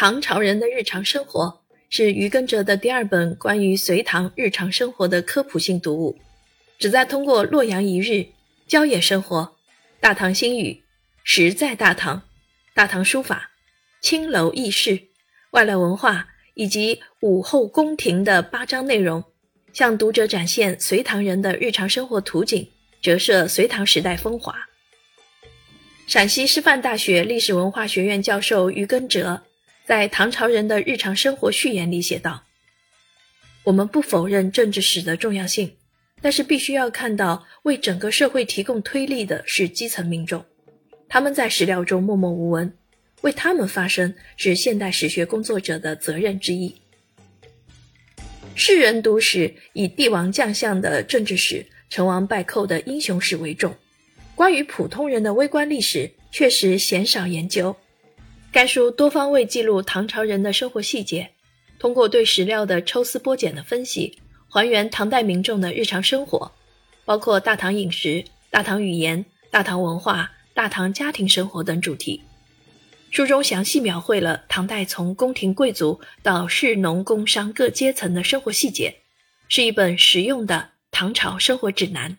唐朝人的日常生活是余耕哲的第二本关于隋唐日常生活的科普性读物，旨在通过洛阳一日、郊野生活、大唐新语、实在大唐、大唐书法、青楼轶事、外来文化以及武后宫廷的八章内容，向读者展现隋唐人的日常生活图景，折射隋唐时代风华。陕西师范大学历史文化学院教授余耕哲。在唐朝人的日常生活序言里写道：“我们不否认政治史的重要性，但是必须要看到，为整个社会提供推力的是基层民众，他们在史料中默默无闻，为他们发声是现代史学工作者的责任之一。世人读史以帝王将相的政治史、成王败寇的英雄史为重，关于普通人的微观历史确实鲜少研究。”该书多方位记录唐朝人的生活细节，通过对史料的抽丝剥茧的分析，还原唐代民众的日常生活，包括大唐饮食、大唐语言、大唐文化、大唐家庭生活等主题。书中详细描绘了唐代从宫廷贵族到士农工商各阶层的生活细节，是一本实用的唐朝生活指南。